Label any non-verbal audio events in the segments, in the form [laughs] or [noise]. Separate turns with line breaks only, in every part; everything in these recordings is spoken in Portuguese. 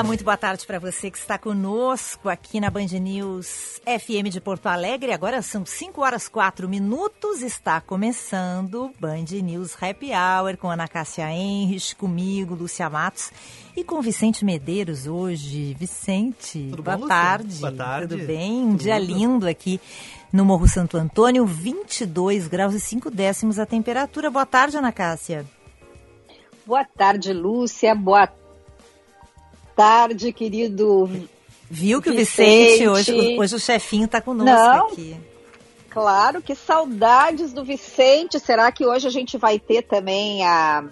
Olá, muito boa tarde para você que está conosco aqui na Band News FM de Porto Alegre. Agora são 5 horas 4 minutos. Está começando Band News Happy Hour com Ana Cássia Henrich, comigo, Lúcia Matos e com Vicente Medeiros hoje. Vicente,
Tudo
boa
bom,
tarde.
Boa tarde.
Tudo bem? Um
Tudo.
dia lindo aqui no Morro Santo Antônio, 22 graus e 5 décimos a temperatura. Boa tarde, Ana Cássia.
Boa tarde, Lúcia. Boa tarde, querido.
Viu que
Vicente.
o Vicente, hoje, hoje o chefinho está conosco
Não.
aqui.
Claro, que saudades do Vicente. Será que hoje a gente vai ter também a.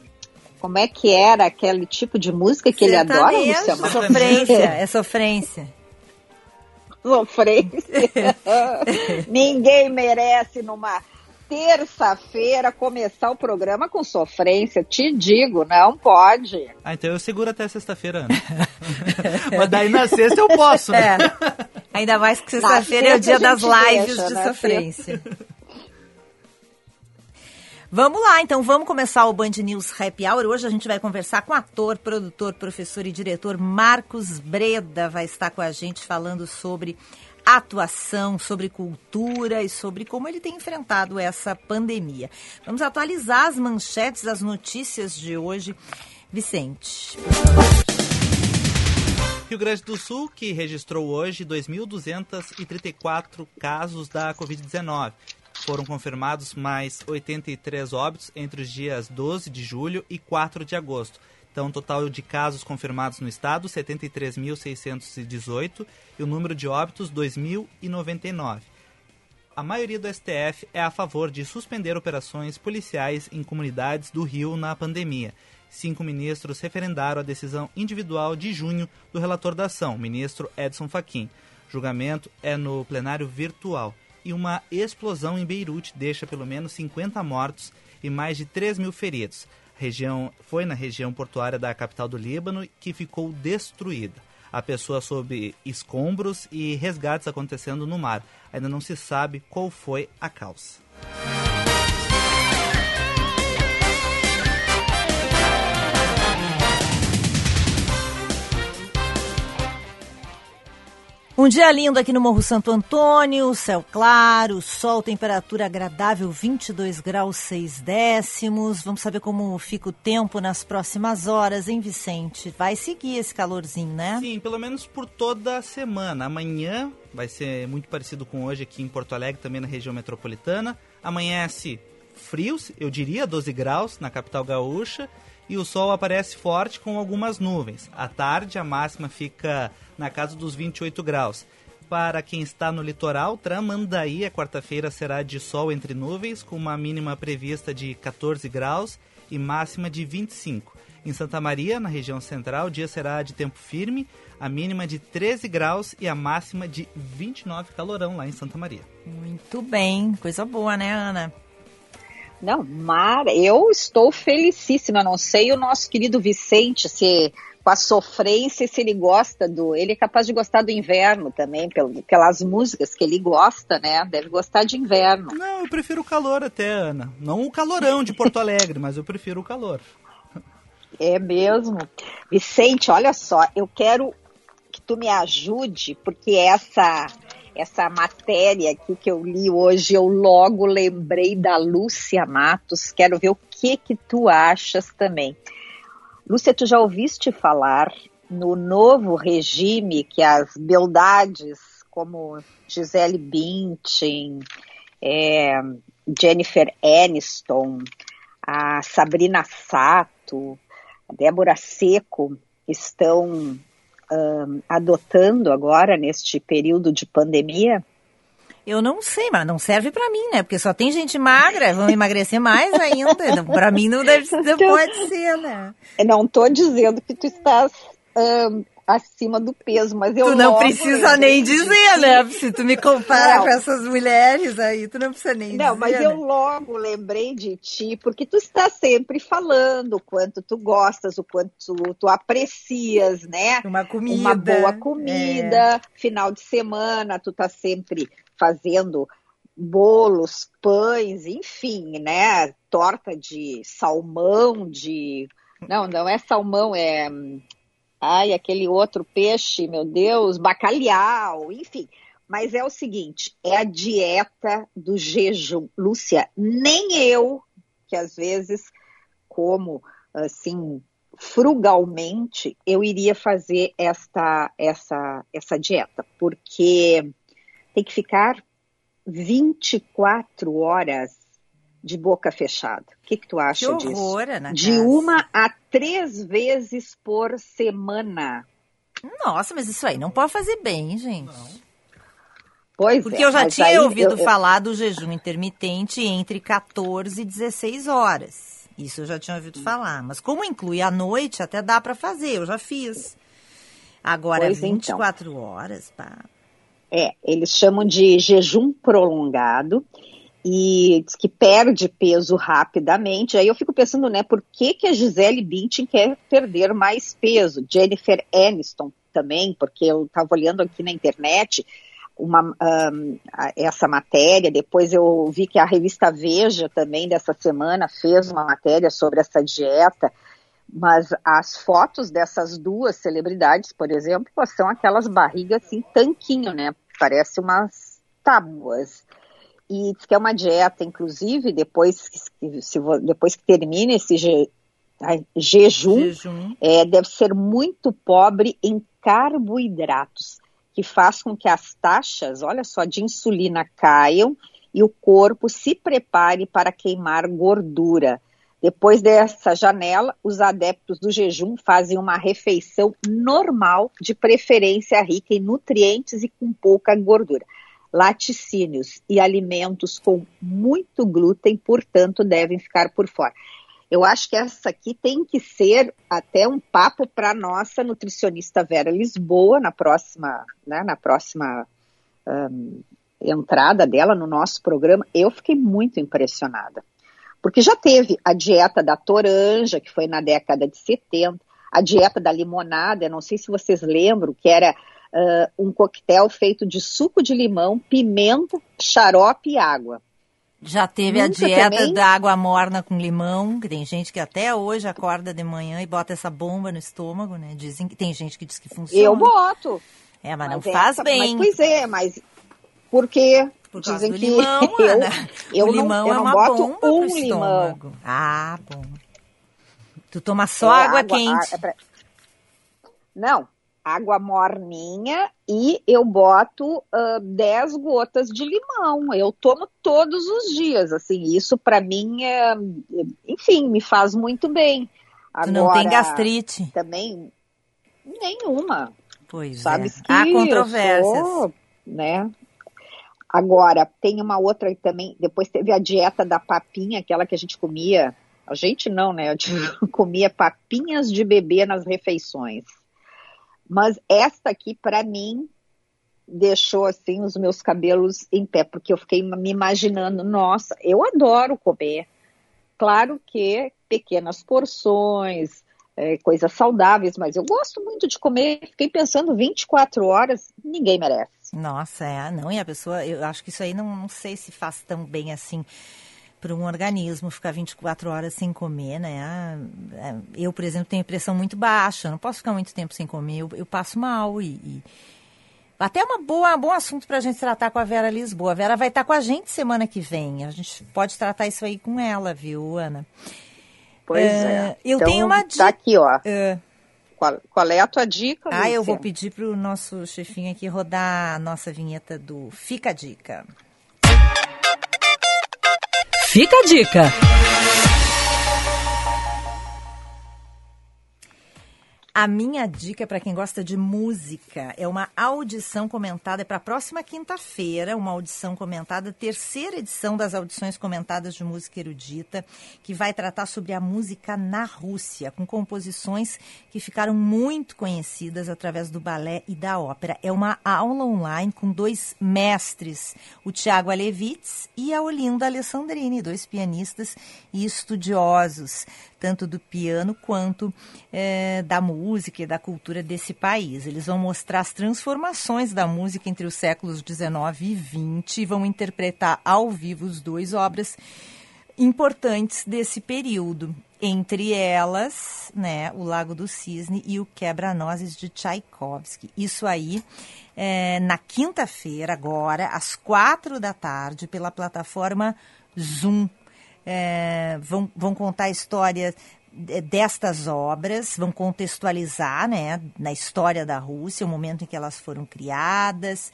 Como é que era aquele tipo de música que ele adora,
Sertanejo,
Lúcia? Mas-
Sofrência, é sofrência.
Sofrência. [laughs] [laughs] Ninguém merece numa terça-feira começar o programa com sofrência. Te digo, não pode.
Ah, então eu seguro até sexta-feira, Ana. [laughs] Mas daí na sexta eu posso, né?
É. Ainda mais que sexta-feira é o dia das lives
deixa,
de
né?
sofrência. Vamos lá, então vamos começar o Band News Happy Hour. Hoje a gente vai conversar com o ator, produtor, professor e diretor Marcos Breda. Vai estar com a gente falando sobre atuação, sobre cultura e sobre como ele tem enfrentado essa pandemia. Vamos atualizar as manchetes, as notícias de hoje. Vicente.
Rio Grande do Sul, que registrou hoje 2.234 casos da Covid-19. Foram confirmados mais 83 óbitos entre os dias 12 de julho e 4 de agosto. Então, o total de casos confirmados no estado, 73.618 e o número de óbitos, 2.099. A maioria do STF é a favor de suspender operações policiais em comunidades do Rio na pandemia. Cinco ministros referendaram a decisão individual de junho do relator da ação, ministro Edson Fachin. Julgamento é no plenário virtual. E uma explosão em Beirute deixa pelo menos 50 mortos e mais de 3 mil feridos. Região foi na região portuária da capital do Líbano que ficou destruída. A pessoa sob escombros e resgates acontecendo no mar. Ainda não se sabe qual foi a causa.
Um dia lindo aqui no Morro Santo Antônio, céu claro, sol, temperatura agradável, 22 graus 6 décimos. Vamos saber como fica o tempo nas próximas horas, hein, Vicente? Vai seguir esse calorzinho, né?
Sim, pelo menos por toda a semana. Amanhã vai ser muito parecido com hoje aqui em Porto Alegre, também na região metropolitana. Amanhece frio, eu diria 12 graus na capital gaúcha, e o sol aparece forte com algumas nuvens. À tarde, a máxima fica na casa dos 28 graus. Para quem está no litoral, Tramandaí, a quarta-feira será de sol entre nuvens, com uma mínima prevista de 14 graus e máxima de 25. Em Santa Maria, na região central, o dia será de tempo firme, a mínima de 13 graus e a máxima de 29 calorão lá em Santa Maria.
Muito bem, coisa boa, né, Ana?
Não, Mar, eu estou felicíssima. Não sei o nosso querido Vicente se com a sofrência se ele gosta do. Ele é capaz de gostar do inverno também, pelo, pelas músicas que ele gosta, né? Deve gostar de inverno.
Não, eu prefiro o calor até, Ana. Não o calorão de Porto Alegre, mas eu prefiro o calor.
É mesmo. Vicente, olha só, eu quero que tu me ajude, porque essa essa matéria aqui que eu li hoje, eu logo lembrei da Lúcia Matos. Quero ver o que que tu achas também. Lúcia, tu já ouviste falar no novo regime que as beldades como Gisele Bündchen, é, Jennifer Aniston, a Sabrina Sato, a Débora Seco estão um, adotando agora neste período de pandemia?
Eu não sei, mas não serve pra mim, né? Porque só tem gente magra, vão emagrecer mais ainda. Pra mim não deve não [laughs]
Então-
pode ser, né?
Eu não estou dizendo que tu estás um, acima do peso, mas eu
Tu não
logo
precisa nem dizer, né? Se tu me compara
Não.
com essas mulheres aí, tu não precisa nem dizer.
Não, mas eu
né?
logo lembrei de ti, porque tu está sempre falando o quanto tu gostas, o quanto tu, tu aprecias, né?
Uma comida.
Uma boa
é.
comida, final de semana, tu tá sempre fazendo bolos, pães, enfim, né? Torta de salmão, de. Não, não é salmão, é. Ai, aquele outro peixe, meu Deus, bacalhau, enfim. Mas é o seguinte, é a dieta do jejum. Lúcia, nem eu, que às vezes como assim frugalmente, eu iria fazer esta essa essa dieta, porque tem que ficar 24 horas de boca fechada. O que, que tu acha
Que
disso?
horror, Ana
De
Cássia.
uma a três vezes por semana.
Nossa, mas isso aí não pode fazer bem, gente.
Pois
Porque
é,
eu já tinha
aí
ouvido
eu- eu-
falar do jejum intermitente entre 14 e 16 horas. Isso eu já tinha ouvido falar. Mas como inclui a noite, até dá para fazer, eu já fiz. Agora,
Pois então.
24 horas, pá.
É, eles chamam de jejum prolongado e diz que perde peso rapidamente. Aí eu fico pensando, né, por que, que a Gisele Bündchen quer perder mais peso? Jennifer Aniston também, porque eu estava olhando aqui na internet uma, a- essa matéria, depois eu vi que a revista Veja também dessa semana fez uma matéria sobre essa dieta, mas as fotos dessas duas celebridades, por exemplo, são aquelas barrigas assim, tanquinho, né? Parece umas tábuas. E diz que é uma dieta, inclusive, depois que, se depois que termina esse je- ai, jejum,
Jejum.
é, deve ser muito pobre em carboidratos, que faz com que as taxas, olha só, de insulina caiam e o corpo se prepare para queimar gordura. Depois dessa janela, os adeptos do jejum fazem uma refeição normal, de preferência rica em nutrientes e com pouca gordura. Laticínios e alimentos com muito glúten, portanto, devem ficar por fora. Eu acho que essa aqui tem que ser até um papo para nossa nutricionista Vera Lisboa na próxima, né, na próxima hum, entrada dela no nosso programa. Eu fiquei muito impressionada. Porque já teve a dieta da toranja, que foi na década de 70, a dieta da limonada, eu não sei se vocês lembram, que era ah, um coquetel feito de suco de limão, pimenta, xarope e água.
Já teve a dieta
também?
da água morna com limão, que tem gente que até hoje acorda de manhã e bota essa bomba no estômago, né? Dizem que tem gente que diz que funciona.
Eu boto.
É, mas, não
Mas
faz bem.
Mas, pois é, mas por quê?
Por
Dizem que
limão, [laughs]
eu,
Ana.
eu
o
não,
limão
eu
é
não
uma
boto
bomba
um
pro
limão.
estômago. Ah, bom. Tu toma só
É,
água, quente.
a- é pra- Não, água morninha e eu boto ah, 10 gotas de limão. Eu tomo todos os dias, assim, isso para mim é, enfim, me faz muito bem.
tu não tem
Agora,
gastrite.
Também nenhuma.
Pois
Sabes
é.
que
Há controvérsias.
sou, né? Agora, tem uma outra também, depois teve a dieta da papinha, aquela que a gente comia, a gente não, né? Eu [laughs] comia papinhas de bebê nas refeições. Mas esta aqui, para mim, deixou assim os meus cabelos em pé, porque eu fiquei me imaginando, nossa, eu adoro comer. Claro que pequenas porções, é, coisas saudáveis, mas eu gosto muito de comer. Fiquei pensando 24 horas, ninguém merece.
Nossa, é, não, e a pessoa, eu acho que isso aí não, não sei se faz tão bem assim para um organismo ficar 24 horas sem comer, né? Ah, é, Eu, por exemplo, tenho pressão muito baixa, não posso ficar muito tempo sem comer, eu, eu passo mal e, e- até uma boa, bom assunto para a gente tratar com a Vera Lisboa. A Vera vai estar com a gente semana que vem. A gente pode tratar isso aí com ela, viu, Ana?
Pois
É,
é.
eu tenho uma dica-
Tá aqui, ó.
É.
Qual, qual é a tua dica?
Ah, eu vou pedir para o nosso chefinho aqui rodar a nossa vinheta do Fica a Dica.
Fica a dica.
A minha dica para quem gosta de música é uma audição comentada para a próxima quinta-feira, uma audição comentada, terceira edição das audições comentadas de música erudita, que vai tratar sobre a música na Rússia, com composições que ficaram muito conhecidas através do balé e da ópera. É uma aula online com dois mestres, o Tiago Alevitz e a Olinda Alessandrini, dois pianistas e estudiosos tanto do piano quanto é, da música e da cultura desse país. Eles vão mostrar as transformações da música entre os séculos 19 e 20 e vão interpretar ao vivo os dois obras importantes desse período. Entre elas, né, o Lago do Cisne e o Quebra-Nozes de Tchaikovsky. Isso aí é, na quinta-feira, agora, às quatro da tarde, pela plataforma Zoom é, vão, vão contar a história destas obras, vão contextualizar né, na história da Rússia, o momento em que elas foram criadas,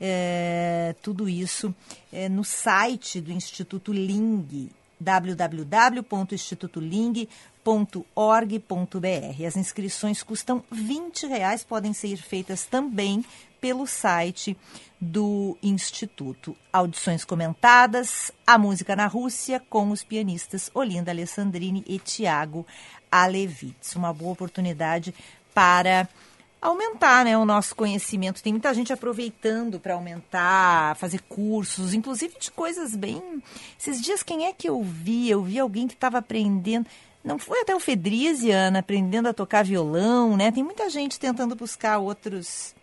é, tudo isso é, no site do Instituto Ling, www.institutoling.org.br. As inscrições custam R$ reais, podem ser feitas também pelo site do Instituto. Audições comentadas, a música na Rússia com os pianistas Olinda Alessandrini e Tiago Alevitz. Uma boa oportunidade para aumentar né, o nosso conhecimento. Tem muita gente aproveitando para aumentar, fazer cursos, inclusive de coisas bem. Esses dias, quem é que eu vi? Eu vi alguém que estava aprendendo. Não foi até o Fedriziana aprendendo a tocar violão, né? Tem muita gente tentando buscar outros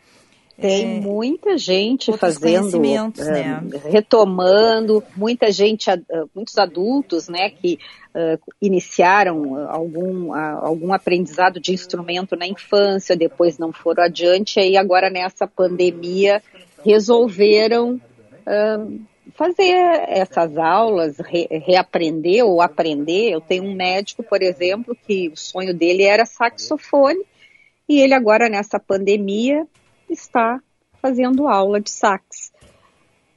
tem é, muita gente fazendo,
né?
uh, retomando, muita gente, uh, muitos adultos, né, que uh, iniciaram algum, algum aprendizado de instrumento na infância, depois não foram adiante, e agora nessa pandemia resolveram fazer essas aulas, re, reaprender ou aprender. Eu tenho um médico, por exemplo, que o sonho dele era saxofone, e ele agora nessa pandemia está fazendo aula de sax.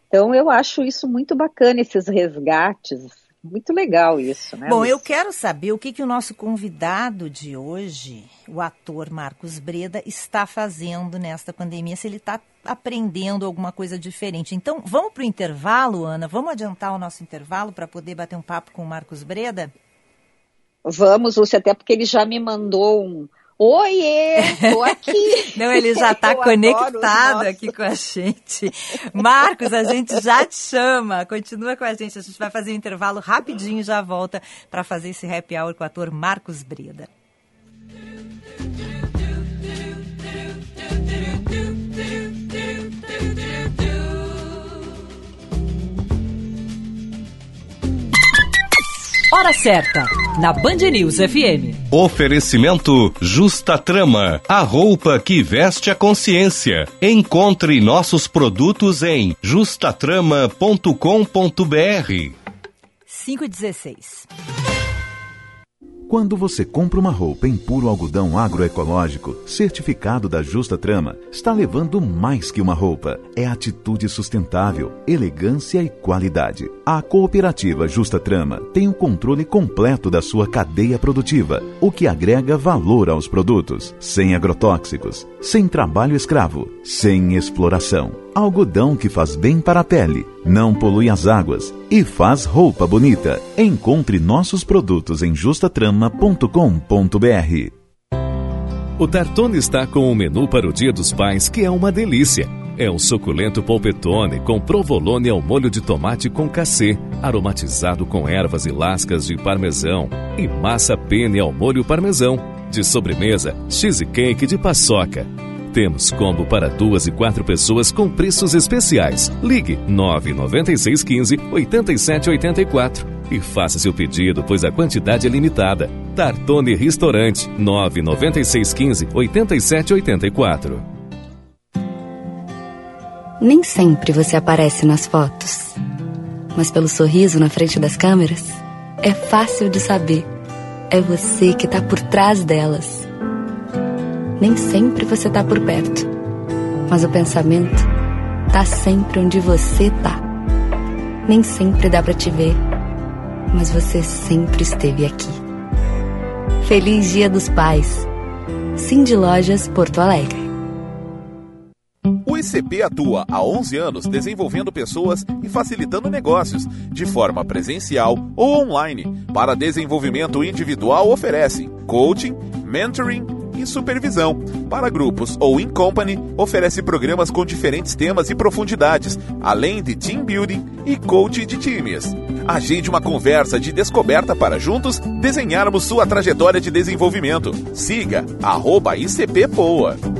Então eu acho isso muito bacana, esses resgates. Muito legal isso, né?
Bom, eu quero saber o que, que o nosso convidado de hoje, o ator Marcos Breda, está fazendo nesta pandemia, se ele está aprendendo alguma coisa diferente. Então, vamos para o intervalo, Ana? Vamos adiantar o nosso intervalo para poder bater um papo com o Marcos Breda?
Vamos, Lúcia, até porque ele já me mandou um, Oiê, tô aqui. [laughs]
Não, ele já está conectado aqui com a gente. Marcos, a gente já te chama. Continua com a gente. A gente vai fazer um intervalo rapidinho e já volta para fazer esse happy hour com o ator Marcos Breda.
Hora certa, na Band News FM.
Oferecimento Justa Trama, a roupa que veste a consciência. Encontre nossos produtos em justatrama.com.br.
5 e 16.
Quando você compra uma roupa em puro algodão agroecológico, certificado da Justa Trama, está levando mais que uma roupa. É atitude sustentável, elegância e qualidade. A cooperativa Justa Trama tem o controle completo da sua cadeia produtiva, o que agrega valor aos produtos, sem agrotóxicos, sem trabalho escravo, sem exploração. Algodão que faz bem para a pele, não polui as águas e faz roupa bonita. Encontre nossos produtos em justatrama.com.br.
O Tartone está com um menu para o Dia dos Pais que é uma delícia. É um suculento polpetone com provolone ao molho de tomate com cacê, aromatizado com ervas e lascas de parmesão e massa pene ao molho parmesão. De sobremesa, cheesecake de paçoca. Temos combo para duas e quatro pessoas com preços especiais. Ligue 99615 8784 e faça seu pedido, pois a quantidade é limitada. Tartone Restaurante 99615 8784.
Nem sempre você aparece nas fotos, mas pelo sorriso na frente das câmeras, é fácil de saber. É você que está por trás delas nem sempre você tá por perto. Mas o pensamento tá sempre onde você tá. Nem sempre dá para te ver, mas você sempre esteve aqui. Feliz Dia dos Pais. Cindy Lojas Porto Alegre.
O ICP atua há 11 anos desenvolvendo pessoas e facilitando negócios, de forma presencial ou online. Para desenvolvimento individual, oferece coaching, mentoring e supervisão. Para grupos ou in company, oferece programas com diferentes temas e profundidades, além de team building e coaching de times. Agende uma conversa de descoberta para juntos desenharmos sua trajetória de desenvolvimento. Siga arroba ICPPoa.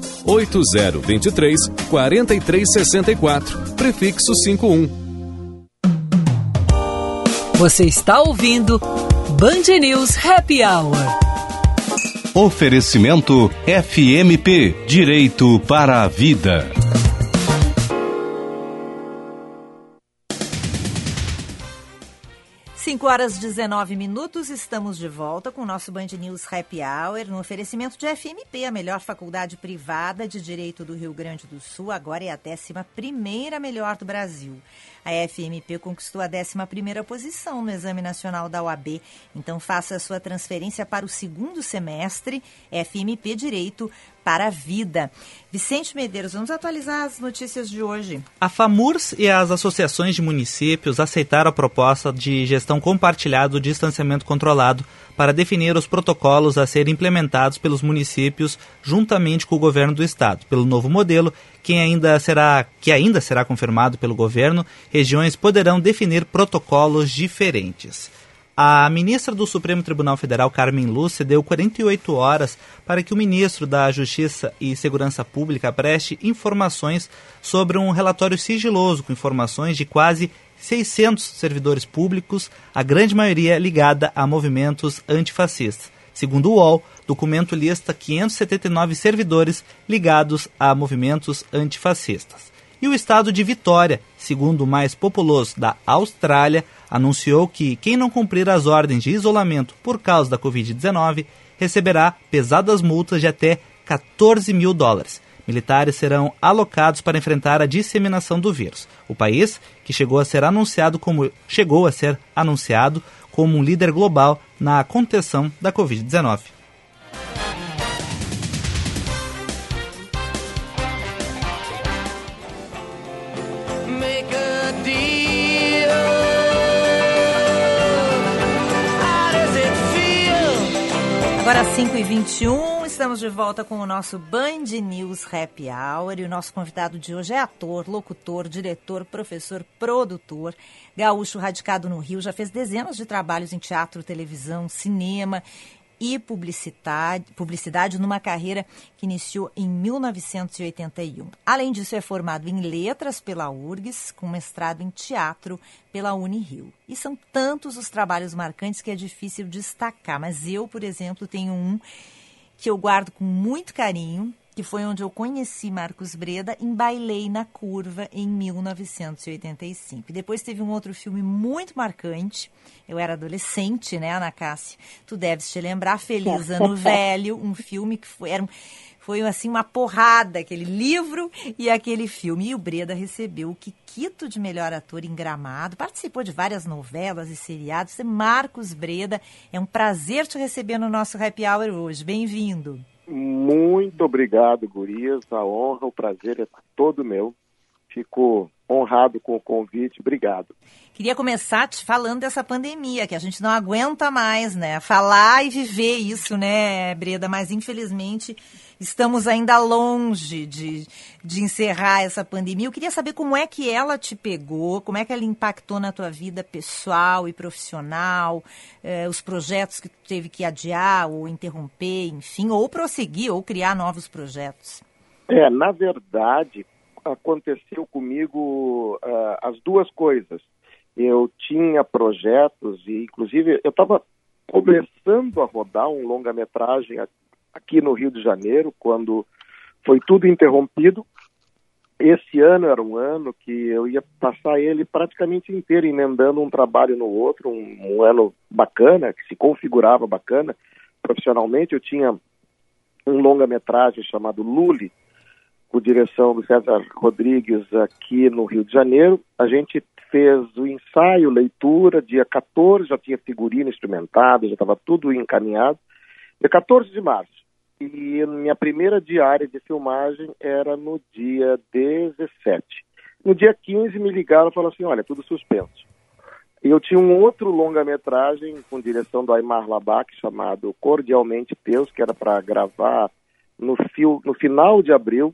8023 4364, prefixo 51.
Você está ouvindo Band News Happy Hour.
Oferecimento FMP Direito para a Vida.
5 horas 19 minutos, estamos de volta com o nosso Band News Happy Hour, no oferecimento de FMP, a melhor faculdade privada de Direito do Rio Grande do Sul, agora é a 11 primeira melhor do Brasil. A FMP conquistou a 11 primeira posição no Exame Nacional da OAB, então faça a sua transferência para o segundo semestre, FMP Direito para a Vida. Vicente Medeiros, vamos atualizar as notícias de hoje.
A FAMURS e as associações de municípios aceitaram a proposta de gestão compartilhada do distanciamento controlado para definir os protocolos a serem implementados pelos municípios juntamente com o governo do estado. Pelo novo modelo, que ainda será, que ainda será confirmado pelo governo, regiões poderão definir protocolos diferentes. A ministra do Supremo Tribunal Federal, Carmen Lúcia, deu 48 horas para que o ministro da Justiça e Segurança Pública preste informações sobre um relatório sigiloso com informações de quase 600 servidores públicos, a grande maioria ligada a movimentos antifascistas. Segundo o UOL, documento lista 579 servidores ligados a movimentos antifascistas. E o estado de Vitória, segundo o mais populoso da Austrália, anunciou que quem não cumprir as ordens de isolamento por causa da Covid-19 receberá pesadas multas de até 14 mil dólares. Militares serão alocados para enfrentar a disseminação do vírus. O país, que chegou a ser anunciado como chegou a ser anunciado como um líder global na contenção da Covid-19.
Agora 5 e 21 estamos de volta com o nosso Band News Happy Hour. E o nosso convidado de hoje é ator, locutor, diretor, professor, produtor, gaúcho radicado no Rio, já fez dezenas de trabalhos em teatro, televisão, cinema e publicidade, publicidade numa carreira que iniciou em 1981. Além disso, é formado em letras pela URGS, com mestrado em teatro pela Unirio. E são tantos os trabalhos marcantes que é difícil destacar, mas eu, por exemplo, tenho um que eu guardo com muito carinho, que foi onde eu conheci Marcos Breda em Bailei na Curva, em 1985. E depois teve um outro filme muito marcante. Eu era adolescente, né, Ana Cássia? Tu deves te lembrar, Feliz [laughs] Ano Velho, um filme que foi, era foi assim uma porrada, aquele livro e aquele filme. E o Breda recebeu o Kikito de melhor ator em Gramado, participou de várias novelas e seriados. Marcos Breda, é um prazer te receber no nosso Happy Hour hoje. Bem-vindo.
Muito obrigado, Gurias. A honra, o prazer é todo meu. Fico honrado com o convite. Obrigado.
Queria começar te falando dessa pandemia, que a gente não aguenta mais, né? Falar e viver isso, né, Breda? Mas infelizmente estamos ainda longe de, de encerrar essa pandemia. Eu queria saber como é que ela te pegou, como é que ela impactou na tua vida pessoal e profissional, eh, os projetos que tu teve que adiar ou interromper, enfim, ou prosseguir ou criar novos projetos.
É, na verdade, aconteceu comigo uh, as duas coisas. Eu tinha projetos e, inclusive, eu estava começando a rodar um longa-metragem aqui no Rio de Janeiro, quando foi tudo interrompido. Esse ano era um ano que eu ia passar ele praticamente inteiro emendando um trabalho no outro, um, um ano bacana, que se configurava bacana profissionalmente. Eu tinha um longa-metragem chamado Lule, com direção do César Rodrigues aqui no Rio de Janeiro. A gente fez o ensaio, leitura, dia 14, já tinha figurino instrumentado, já estava tudo encaminhado. Dia 14 de março. E minha primeira diária de filmagem era no dia 17. No dia 15 me ligaram e falaram assim, olha, tudo suspenso. E eu tinha um outro longa-metragem com direção do Aymar Labac, chamado Cordialmente Teus, que era para gravar no, fio, no final de abril,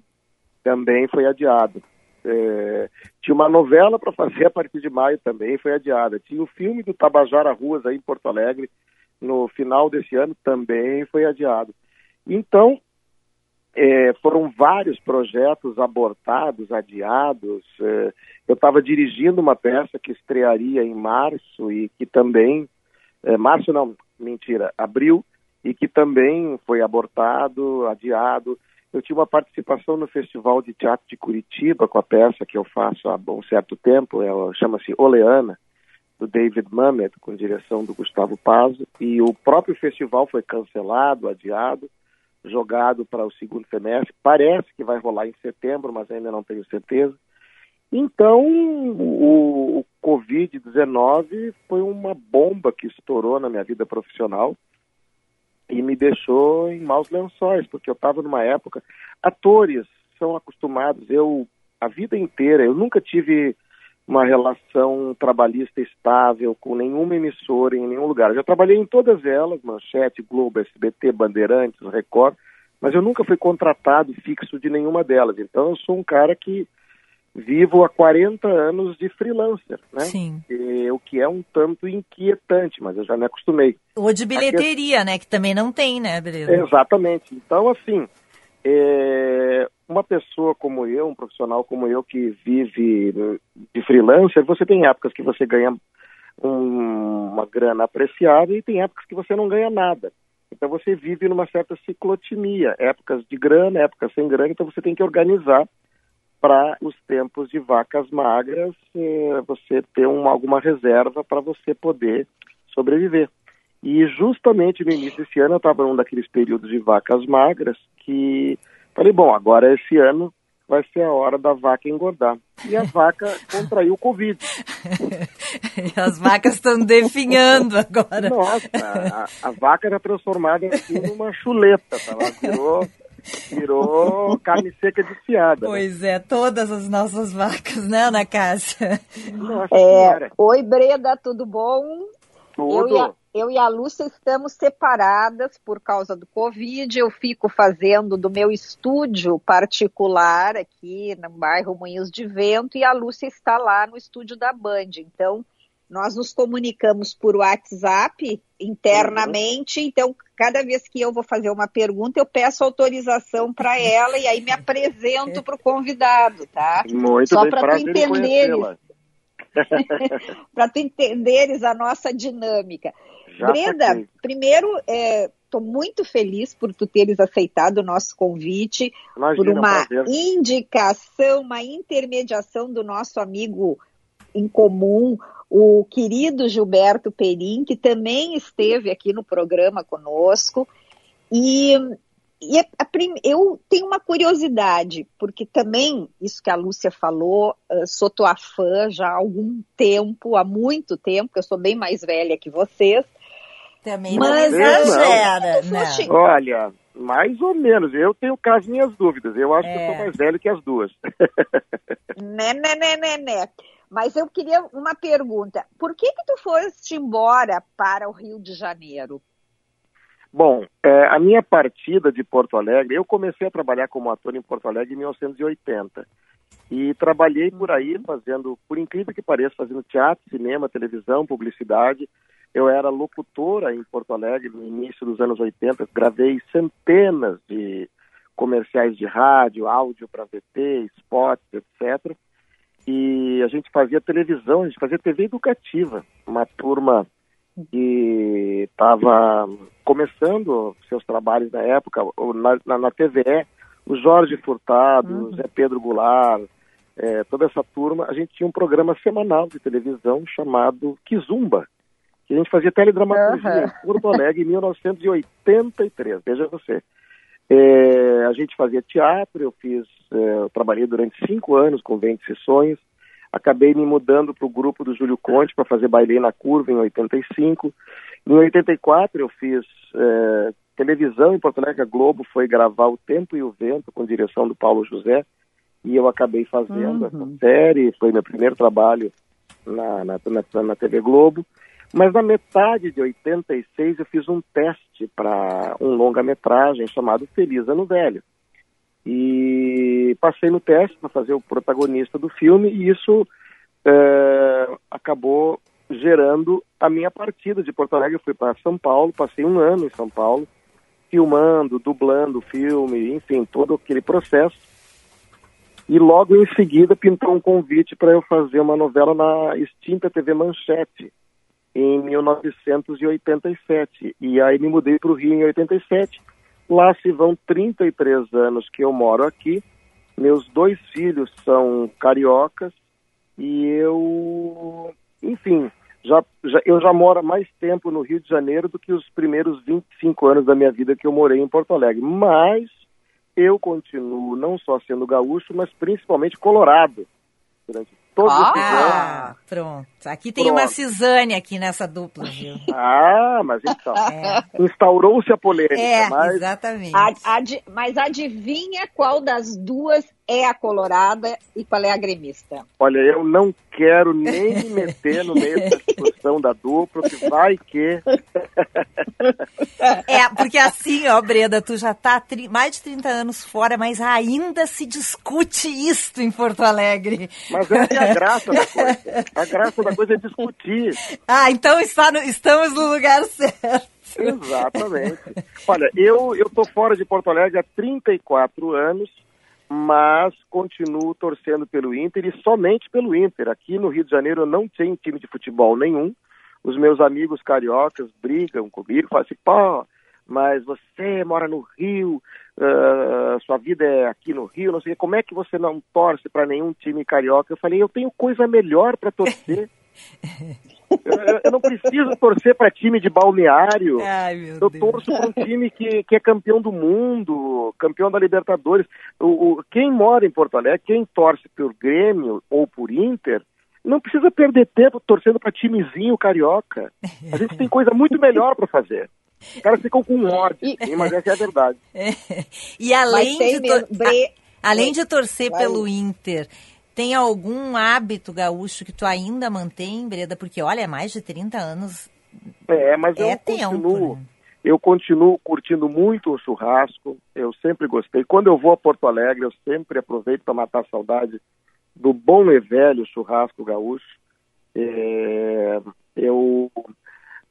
também foi adiado. É, tinha uma novela para fazer a partir de maio, também foi adiada. Tinha o filme do Tabajara Ruas aí em Porto Alegre, no final desse ano, também foi adiado. Então, é, foram vários projetos abortados, adiados. É, eu estava dirigindo uma peça que estrearia em março e que também. É, março não, mentira, abril, e que também foi abortado, adiado. Eu tinha uma participação no Festival de Teatro de Curitiba com a peça que eu faço há um certo tempo, ela chama-se Oleana, do David Mamet, com direção do Gustavo Pazo, e o próprio festival foi cancelado, adiado jogado para o segundo semestre. Parece que vai rolar em setembro, mas ainda não tenho certeza. Então, o, o Covid-19 foi uma bomba que estourou na minha vida profissional e me deixou em maus lençóis, porque eu estava numa época. Atores são acostumados, eu, a vida inteira, eu nunca tive uma relação trabalhista estável com nenhuma emissora em nenhum lugar. Eu já trabalhei em todas elas, Manchete, Globo, SBT, Bandeirantes, Record, mas eu nunca fui contratado fixo de nenhuma delas. Então eu sou um cara que vivo há 40 anos de freelancer, né?
Sim.
E, o que é um tanto inquietante, mas eu já me acostumei.
Ou de bilheteria, né? Que também não tem, né, Breno?
Exatamente. Então, assim, é, uma pessoa como eu, um profissional como eu que vive de freelancer, você tem épocas que você ganha um, uma grana apreciada e tem épocas que você não ganha nada. Então você vive numa certa ciclotimia, épocas de grana, épocas sem grana, então você tem que organizar para os tempos de vacas magras, eh, você ter uma, alguma reserva para você poder sobreviver. E justamente no início desse ano eu estava num daqueles períodos de vacas magras que falei, bom, agora esse ano vai ser a hora da vaca engordar. E a vaca [laughs] contraiu o Covid. [laughs]
As vacas estão definhando agora.
Nossa, a, a vaca era transformada aqui numa chuleta, tá? ela virou, virou carne seca desfiada.
Né? Pois né? é, todas as nossas vacas, né, Ana Cássia?
Nossa, é, Oi, Breda, tudo bom?
Tudo.
Eu e, a, eu e a Lúcia estamos separadas por causa do Covid. Eu fico fazendo do meu estúdio particular aqui no bairro Moinhos de Vento e a Lúcia está lá no estúdio da Band. Então, nós nos comunicamos por WhatsApp internamente. Uhum. Então, cada vez que eu vou fazer uma pergunta, eu peço autorização para ela e aí me apresento para o convidado, tá?
Muito
Só
para
tu entenderes. [laughs] [laughs] para tu entenderes a nossa dinâmica. Já Brenda, primeiro, estou é, muito feliz por tu teres aceitado o nosso convite,
Imagina,
por uma
um
indicação, uma intermediação do nosso amigo em comum, o querido Gilberto Perim, que também esteve aqui no programa conosco. E e a, a, eu tenho uma curiosidade, porque também, isso que a Lúcia falou, uh, sou tua fã já há algum tempo, há muito tempo, que eu sou bem mais velha que vocês.
Também mas não exagera,
né? Olha, mais ou menos. Eu tenho com as minhas dúvidas. Eu acho é. que eu sou é. mais velho que as duas. [laughs]
né, né, né, né, né. Mas eu queria uma pergunta. Por que que tu foste embora para o Rio de Janeiro?
Bom, é, a minha partida de Porto Alegre, eu comecei a trabalhar como ator em Porto Alegre em 1980. E trabalhei por aí fazendo, por incrível que pareça, fazendo teatro, cinema, televisão, publicidade. Eu era locutora em Porto Alegre no início dos anos 80, gravei centenas de comerciais de rádio, áudio para VT, spots, etc. E a gente fazia televisão, a gente fazia TV educativa, uma turma que estava começando seus trabalhos na época, na, na, na TVE, o Jorge Furtado, uhum. Zé Pedro Goulart, é, toda essa turma, a gente tinha um programa semanal de televisão chamado Kizumba, que a gente fazia teledramaturgia uhum. em Porto Alegre em 1983, veja você. É, a gente fazia teatro, eu fiz, é, trabalhei durante cinco anos com 20 sessões, acabei me mudando para o grupo do Júlio Conte para fazer baile na curva em 85. Em 84 eu fiz é, televisão em Porto Alegre, a Globo foi gravar O Tempo e o Vento com direção do Paulo José e eu acabei fazendo uhum. essa série, foi meu primeiro trabalho na, na, na, na TV Globo. Mas na metade de 86 eu fiz um teste para um longa-metragem chamado Feliz Ano Velho. E passei no teste para fazer o protagonista do filme e isso é, acabou gerando a minha partida de Porto Alegre. Eu fui para São Paulo, passei um ano em São Paulo, filmando, dublando o filme, enfim, todo aquele processo. E logo em seguida pintou um convite para eu fazer uma novela na extinta TV Manchete, em 1987. E aí me mudei para o Rio em 87. Lá se vão 33 anos que eu moro aqui. Meus dois filhos são cariocas e eu, enfim, já, já, eu já moro mais tempo no Rio de Janeiro do que os primeiros 25 anos da minha vida que eu morei em Porto Alegre. Mas eu continuo não só sendo gaúcho, mas principalmente colorado durante todo
ah, pronto. Aqui tem pronto. uma Cisane aqui nessa dupla, viu?
Ah, mas então. É. Instaurou-se a polêmica.
É,
mas...
exatamente.
Ad, mas adivinha qual das duas é a colorada e qual é a gremista?
Olha, eu não quero nem me [laughs] meter no meio da discussão da dupla, que vai que. [laughs]
é, porque assim, ó, Breda, tu já tá mais de 30 anos fora, mas ainda se discute isto em Porto Alegre.
Mas essa é a graça da coisa. A graça da coisa é discutir.
Ah, então está no, estamos no lugar certo.
Exatamente. Olha, eu, eu tô fora de Porto Alegre há 34 anos mas continuo torcendo pelo Inter e somente pelo Inter. Aqui no Rio de Janeiro eu não tenho time de futebol nenhum. Os meus amigos cariocas brigam comigo, falam assim, pô, mas você mora no Rio, uh, sua vida é aqui no Rio, não sei como é que você não torce para nenhum time carioca? Eu falei, eu tenho coisa melhor para torcer. [laughs] Eu, eu, não preciso torcer para time de balneário.
Ai,
eu torço para um time que, que é campeão do mundo, campeão da Libertadores. O, o, quem mora em Porto Alegre, quem torce por Grêmio ou por Inter, não precisa perder tempo torcendo para timezinho carioca. A gente tem coisa muito melhor para fazer. Os caras ficam com ódio, e... mas essa é a verdade.
É. [laughs] E além de, tor... Bre... além de torcer Vai. pelo Inter, tem algum hábito gaúcho que tu ainda mantém, Breda? Porque, olha, é mais de 30 anos.
É, mas é eu tempo, continuo. Né? Eu continuo curtindo muito o churrasco, eu sempre gostei. Quando eu vou a Porto Alegre, eu sempre aproveito para matar a saudade do bom e velho churrasco gaúcho. É, eu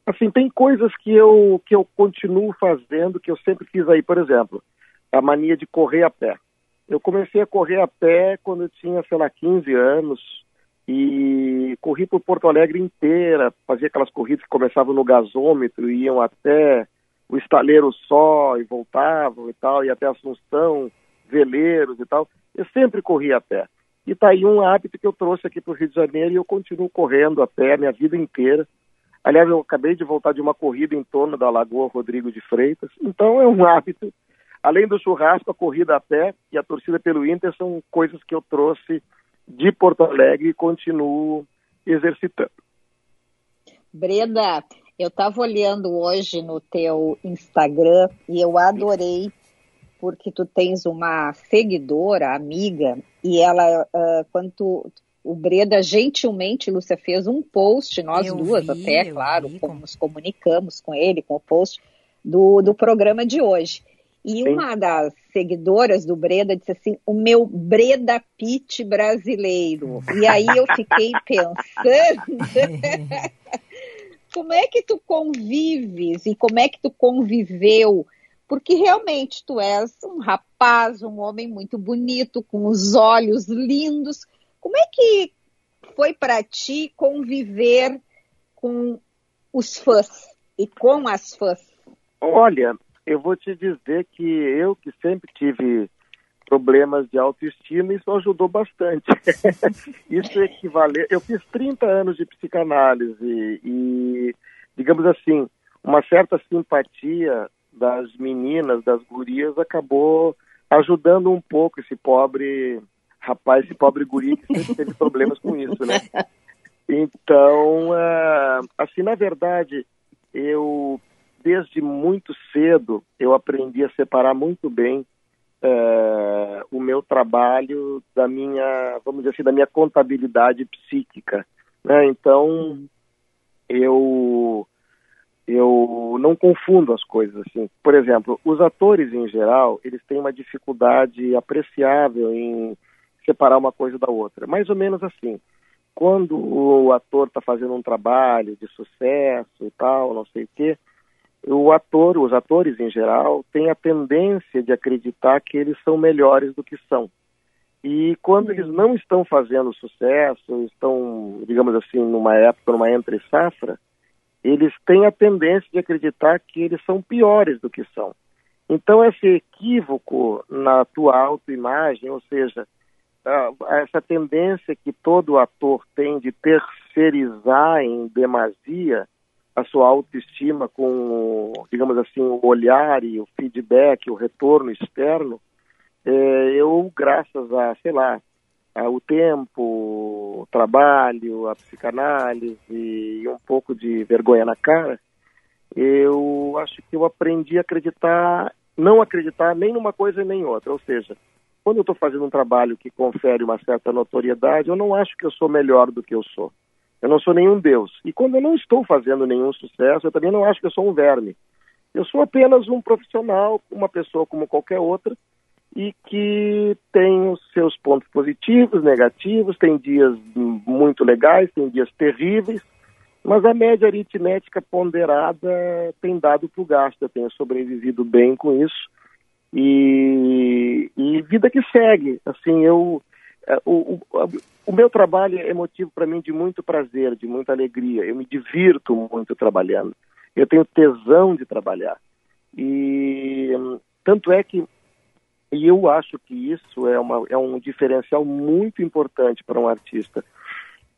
assim tem coisas que eu que eu continuo fazendo que eu sempre fiz aí por exemplo a mania de correr a pé eu comecei a correr a pé quando eu tinha, sei lá, 15 anos e corri por Porto Alegre inteira, fazia aquelas corridas que começavam no gasômetro, iam até o estaleiro só e voltavam e tal, e até Assunção, veleiros e tal. Eu sempre corri a pé. E tá aí um hábito que eu trouxe aqui para o Rio de Janeiro e eu continuo correndo a pé minha vida inteira. Aliás, eu acabei de voltar de uma corrida em torno da Lagoa Rodrigo de Freitas, então é um [laughs] hábito além do churrasco, a corrida a pé e a torcida pelo Inter são coisas que eu trouxe de Porto Alegre e continuo exercitando.
Breda, eu estava olhando hoje no teu Instagram e eu adorei porque tu tens uma seguidora, amiga, e ela, uh, quando tu, o Breda gentilmente, Lúcia, fez um post, nós
eu
duas
vi,
até, claro, como nos comunicamos com ele, com o post do, do programa de hoje. E Sim. uma das seguidoras do Breda disse assim: o meu Breda Pitt brasileiro. E aí eu fiquei [laughs] pensando. como é que tu convives e como é que tu conviveu? Porque realmente tu és um rapaz, um homem muito bonito, com os olhos lindos. Como é que foi para ti conviver com os fãs e com as fãs?
Olha, eu vou te dizer que eu que sempre tive problemas de autoestima, isso ajudou bastante. [laughs] isso equivale. Eu fiz 30 anos de psicanálise e, digamos assim, uma certa simpatia das meninas, das gurias, acabou ajudando um pouco esse pobre rapaz, esse pobre guri que sempre teve [laughs] problemas com isso, né? Então, uh, assim, na verdade, eu, desde muito cedo, eu aprendi a separar muito bem uh, o meu trabalho da minha, vamos dizer assim, da minha contabilidade psíquica, né? Então, eu eu não confundo as coisas assim. Por exemplo, os atores em geral, eles têm uma dificuldade apreciável em separar uma coisa da outra. Mais ou menos assim. Quando o ator está fazendo um trabalho de sucesso e tal, não sei o quê, o ator, os atores em geral, têm a tendência de acreditar que eles são melhores do que são. E quando eles não estão fazendo sucesso, estão, digamos assim, numa época, numa entre safra, eles têm a tendência de acreditar que eles são piores do que são. Então, esse equívoco na tua autoimagem, ou seja, essa tendência que todo ator tem de terceirizar em demasia a sua autoestima com, digamos assim, o olhar e o feedback, o retorno externo, é, eu, graças a, sei lá, o tempo, o trabalho, a psicanálise e um pouco de vergonha na cara, eu acho que eu aprendi a acreditar, não acreditar nem numa coisa nem outra. Ou seja, quando eu estou fazendo um trabalho que confere uma certa notoriedade, eu não acho que eu sou melhor do que eu sou. Eu não sou nenhum Deus. E quando eu não estou fazendo nenhum sucesso, eu também não acho que eu sou um verme. Eu sou apenas um profissional, uma pessoa como qualquer outra, e que tem os seus pontos positivos, negativos, tem dias muito legais, tem dias terríveis, mas a média aritmética ponderada tem dado para o gasto, eu tenho sobrevivido bem com isso, e, e vida que segue, assim, eu... É, o, o, o meu trabalho é motivo para mim de muito prazer, de muita alegria. Eu me divirto muito trabalhando. Eu tenho tesão de trabalhar. E tanto é que e eu acho que isso é, uma, é um diferencial muito importante para um artista.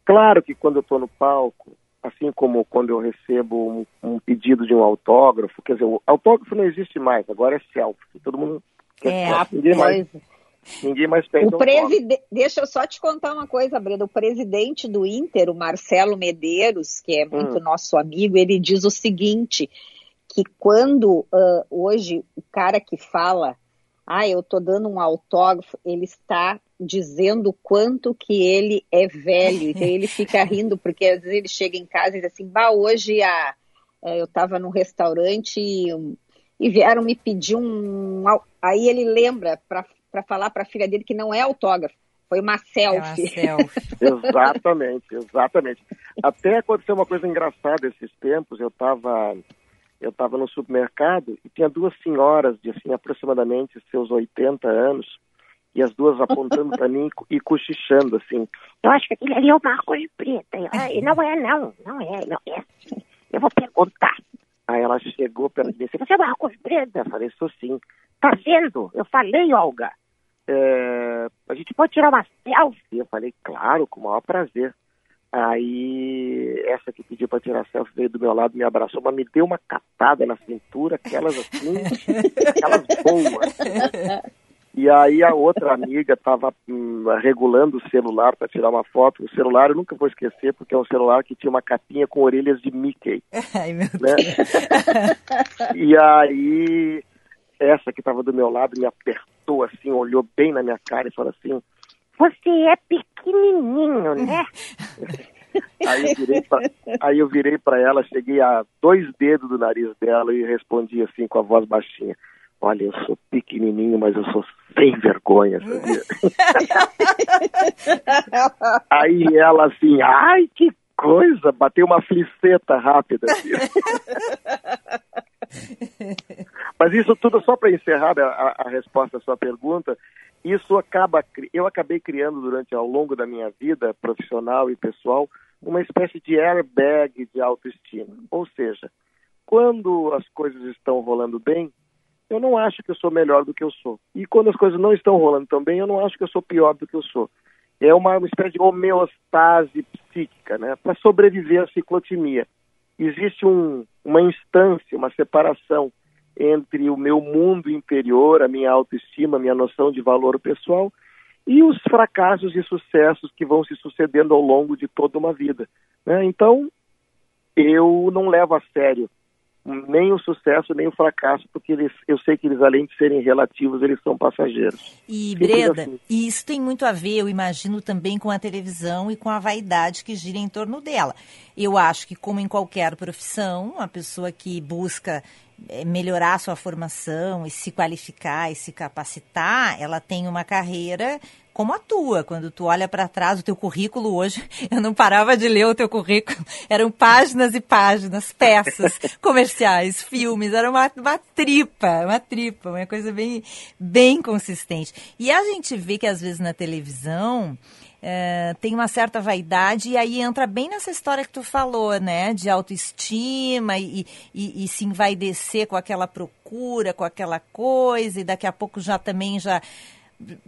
Claro que quando eu estou no palco, assim como quando eu recebo um, um, pedido de um autógrafo, quer dizer, o autógrafo não existe mais, agora é selfie. Todo mundo quer
é, selfie, ninguém mais,
ninguém mais pede
o preside... Deixa eu só te contar uma coisa, Breda. O presidente do Inter, o Marcelo Medeiros, que é muito hum. nosso amigo, ele diz o seguinte, que quando uh, hoje o cara que fala ah, eu estou dando um autógrafo, ele está dizendo quanto que ele é velho. Então ele fica [laughs] rindo, porque às vezes ele chega em casa e diz assim, bah, hoje a, é, eu estava num restaurante e, e, vieram me pedir um. Aí ele lembra para falar para a filha dele que não é autógrafo. Foi uma selfie. É uma selfie. [laughs]
exatamente, exatamente. Até aconteceu uma coisa engraçada esses tempos. Eu estava eu estava no supermercado e tinha duas senhoras de assim aproximadamente seus 80 anos e as duas apontando para mim e cochichando assim.
Eu acho que aquele ali é o Marcos Preta. E não é, não, não é, não é. Eu vou perguntar.
Aí ela chegou perto de mim e disse,
você é Marcos Preta?
Eu falei, sou sim.
Tá vendo? Eu falei, Olga.
É, a gente pode tirar uma selfie? Eu falei, claro, com o maior prazer. Aí, essa que pediu para tirar selfie veio do meu lado, me abraçou, mas me deu uma catada na cintura, aquelas assim, [laughs] aquelas boas. E aí a outra amiga estava hum, regulando o celular para tirar uma foto. O celular eu nunca vou esquecer, porque é um celular que tinha uma capinha com orelhas de Mickey. [laughs]
Ai, meu né?
Deus. [laughs] e aí, essa que estava do meu lado me apertou assim, olhou bem na minha cara e falou assim,
você é pequenininho, né? [laughs]
aí, eu virei pra, aí eu virei para ela, cheguei a dois dedos do nariz dela e respondi assim com a voz baixinha. Olha, eu sou pequenininho, mas eu sou sem vergonha, sabia? [laughs] aí ela assim, ai, que coisa, bateu uma fliceta rápida. Assim. [laughs] mas isso tudo só para encerrar a, a resposta à sua pergunta, isso acaba, eu acabei criando durante ao longo da minha vida profissional e pessoal uma espécie de airbag de autoestima. Ou seja, quando as coisas estão rolando bem, eu não acho que eu sou melhor do que eu sou. E quando as coisas não estão rolando tão bem, eu não acho que eu sou pior do que eu sou. É uma, uma espécie de homeostase psíquica, né? Para sobreviver à ciclotimia. Existe um, uma instância, uma separação entre o meu mundo interior, a minha autoestima, a minha noção de valor pessoal e os fracassos e sucessos que vão se sucedendo ao longo de toda uma vida. Né? Então, eu não levo a sério nem o sucesso nem o fracasso, porque eles, eu sei que eles, além de serem relativos, eles são passageiros.
E, Breda, assim. isso tem muito a ver, eu imagino, também com a televisão e com a vaidade que gira em torno dela. Eu acho que, como em qualquer profissão, a pessoa que busca melhorar a sua formação e se qualificar e se capacitar, ela tem uma carreira como a tua. Quando tu olha para trás, o teu currículo hoje, [laughs] eu não parava de ler o teu currículo. [laughs] Eram páginas e páginas, peças, [laughs] comerciais, filmes. Era uma, uma tripa, uma tripa, uma coisa bem, bem consistente. E a gente vê que às vezes na televisão é, tem uma certa vaidade e aí entra bem nessa história que tu falou, né? De autoestima e, e, e se envaidecer com aquela procura, com aquela coisa e daqui a pouco já também já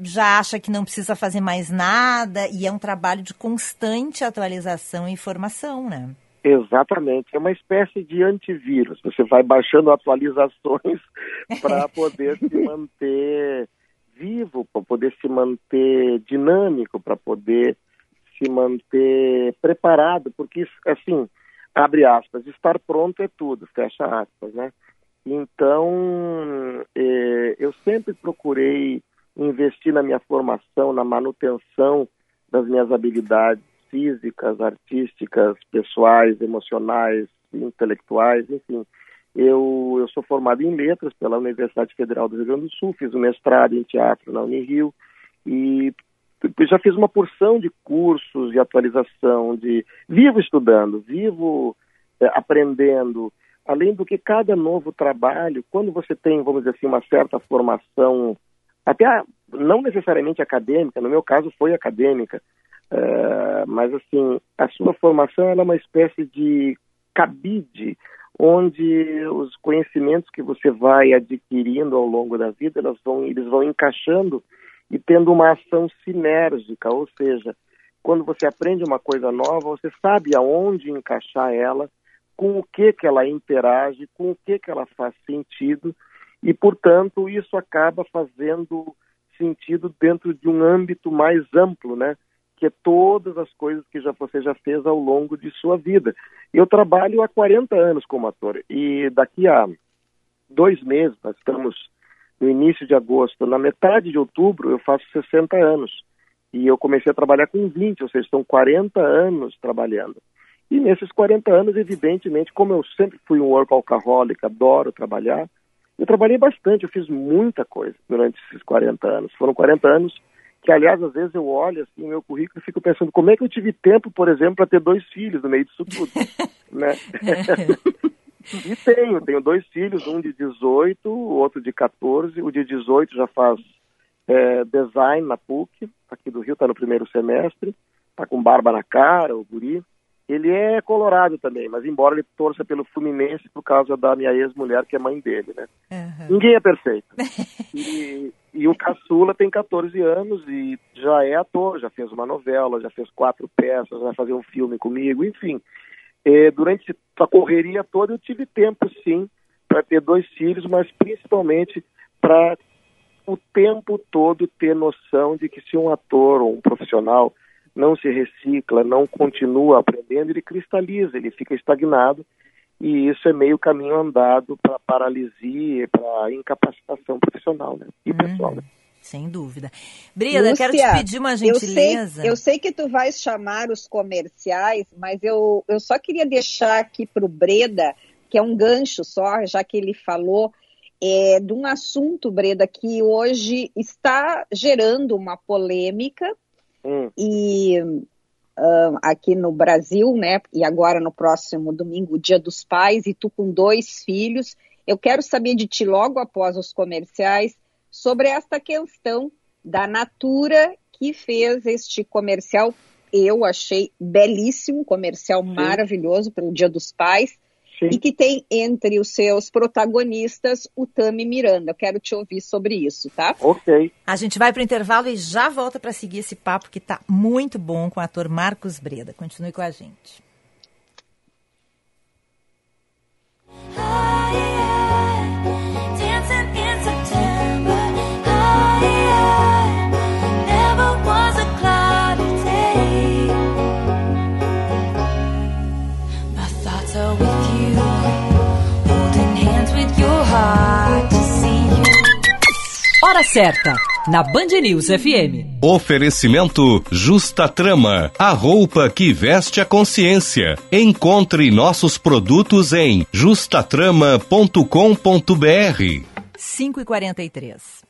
já acha que não precisa fazer mais nada e é um trabalho de constante atualização e informação, né?
Exatamente, é uma espécie de antivírus. Você vai baixando atualizações [laughs] para poder se [laughs] manter poder se manter dinâmico, para poder se manter preparado, porque assim, abre aspas, estar pronto é tudo, fecha aspas, né? Então, é, eu sempre procurei investir na minha formação, na manutenção das minhas habilidades físicas, artísticas, pessoais, emocionais, intelectuais, enfim. Eu, eu sou formado em letras pela Universidade Federal do Rio Grande do Sul, fiz um mestrado em teatro na Unirio e já fiz uma porção de cursos de atualização, de vivo estudando, vivo é, aprendendo. Além do que cada novo trabalho, quando você tem, vamos dizer assim, uma certa formação até a, não necessariamente acadêmica, no meu caso foi acadêmica, uh, mas assim, a sua formação é uma espécie de cabide onde os conhecimentos que você vai adquirindo ao longo da vida, vão, eles vão encaixando e tendo uma ação sinérgica, ou seja, quando você aprende uma coisa nova, você sabe aonde encaixar ela, com o que que ela interage, com o que que ela faz sentido, e, portanto, isso acaba fazendo sentido dentro de um âmbito mais amplo, né? Que é todas as coisas que já você já fez ao longo de sua vida. Eu trabalho há 40 anos como ator e daqui a dois meses, nós estamos no início de agosto, na metade de outubro eu faço 60 anos. E eu comecei a trabalhar com 20, ou seja, estão 40 anos trabalhando. E nesses 40 anos, evidentemente, como eu sempre fui um workaholic, adoro trabalhar, eu trabalhei bastante, eu fiz muita coisa durante esses 40 anos. Foram 40 anos que, aliás, às vezes eu olho assim, o meu currículo e fico pensando como é que eu tive tempo, por exemplo, para ter dois filhos no meio disso tudo, [laughs] né? e tenho, tenho dois filhos, um de 18, o outro de 14. O de 18 já faz é, design na PUC, aqui do Rio, está no primeiro semestre, está com barba na cara, o guri. Ele é colorado também, mas embora ele torça pelo Fluminense por causa da minha ex-mulher, que é mãe dele, né? Uhum. Ninguém é perfeito. e, [laughs] e, o caçula tem 14 anos e já é ator, já fez uma novela, já fez quatro peças, vai fazer um filme comigo, enfim. E, durante a correria toda eu tive tempo, sim, para ter dois filhos, mas principalmente para o tempo todo ter noção de que se um ator ou um profissional não se recicla, não continua aprendendo, ele cristaliza, ele fica estagnado e isso é meio caminho andado para paralisia, para incapacitação profissional né? e pessoal. Né?
Sem dúvida. Brida, Lúcia, quero te pedir uma gentileza.
Eu sei, eu sei, que tu vais chamar os comerciais, mas eu, eu só queria deixar aqui para o Breda, que é um gancho só, já que ele falou, é, de um assunto, Breda, que hoje está gerando uma polêmica, Hum. E uh, aqui no Brasil, né? E agora no próximo domingo, o Dia dos Pais, e tu com dois filhos. Eu quero saber de ti logo após os comerciais sobre esta questão da Natura que fez este comercial. Eu achei belíssimo, comercial Sim. maravilhoso pelo Dia dos Pais.
Sim.
e que tem entre os seus protagonistas o Tami Miranda. Eu quero te ouvir sobre isso, tá?
Ok.
A gente vai para o intervalo e já volta para seguir esse papo que está muito bom com o ator Marcos Breda. Continue com a gente.
Certa, na Band News FM.
Oferecimento Justa Trama, a roupa que veste a consciência. Encontre nossos produtos em justatrama.com.br.
5 e 43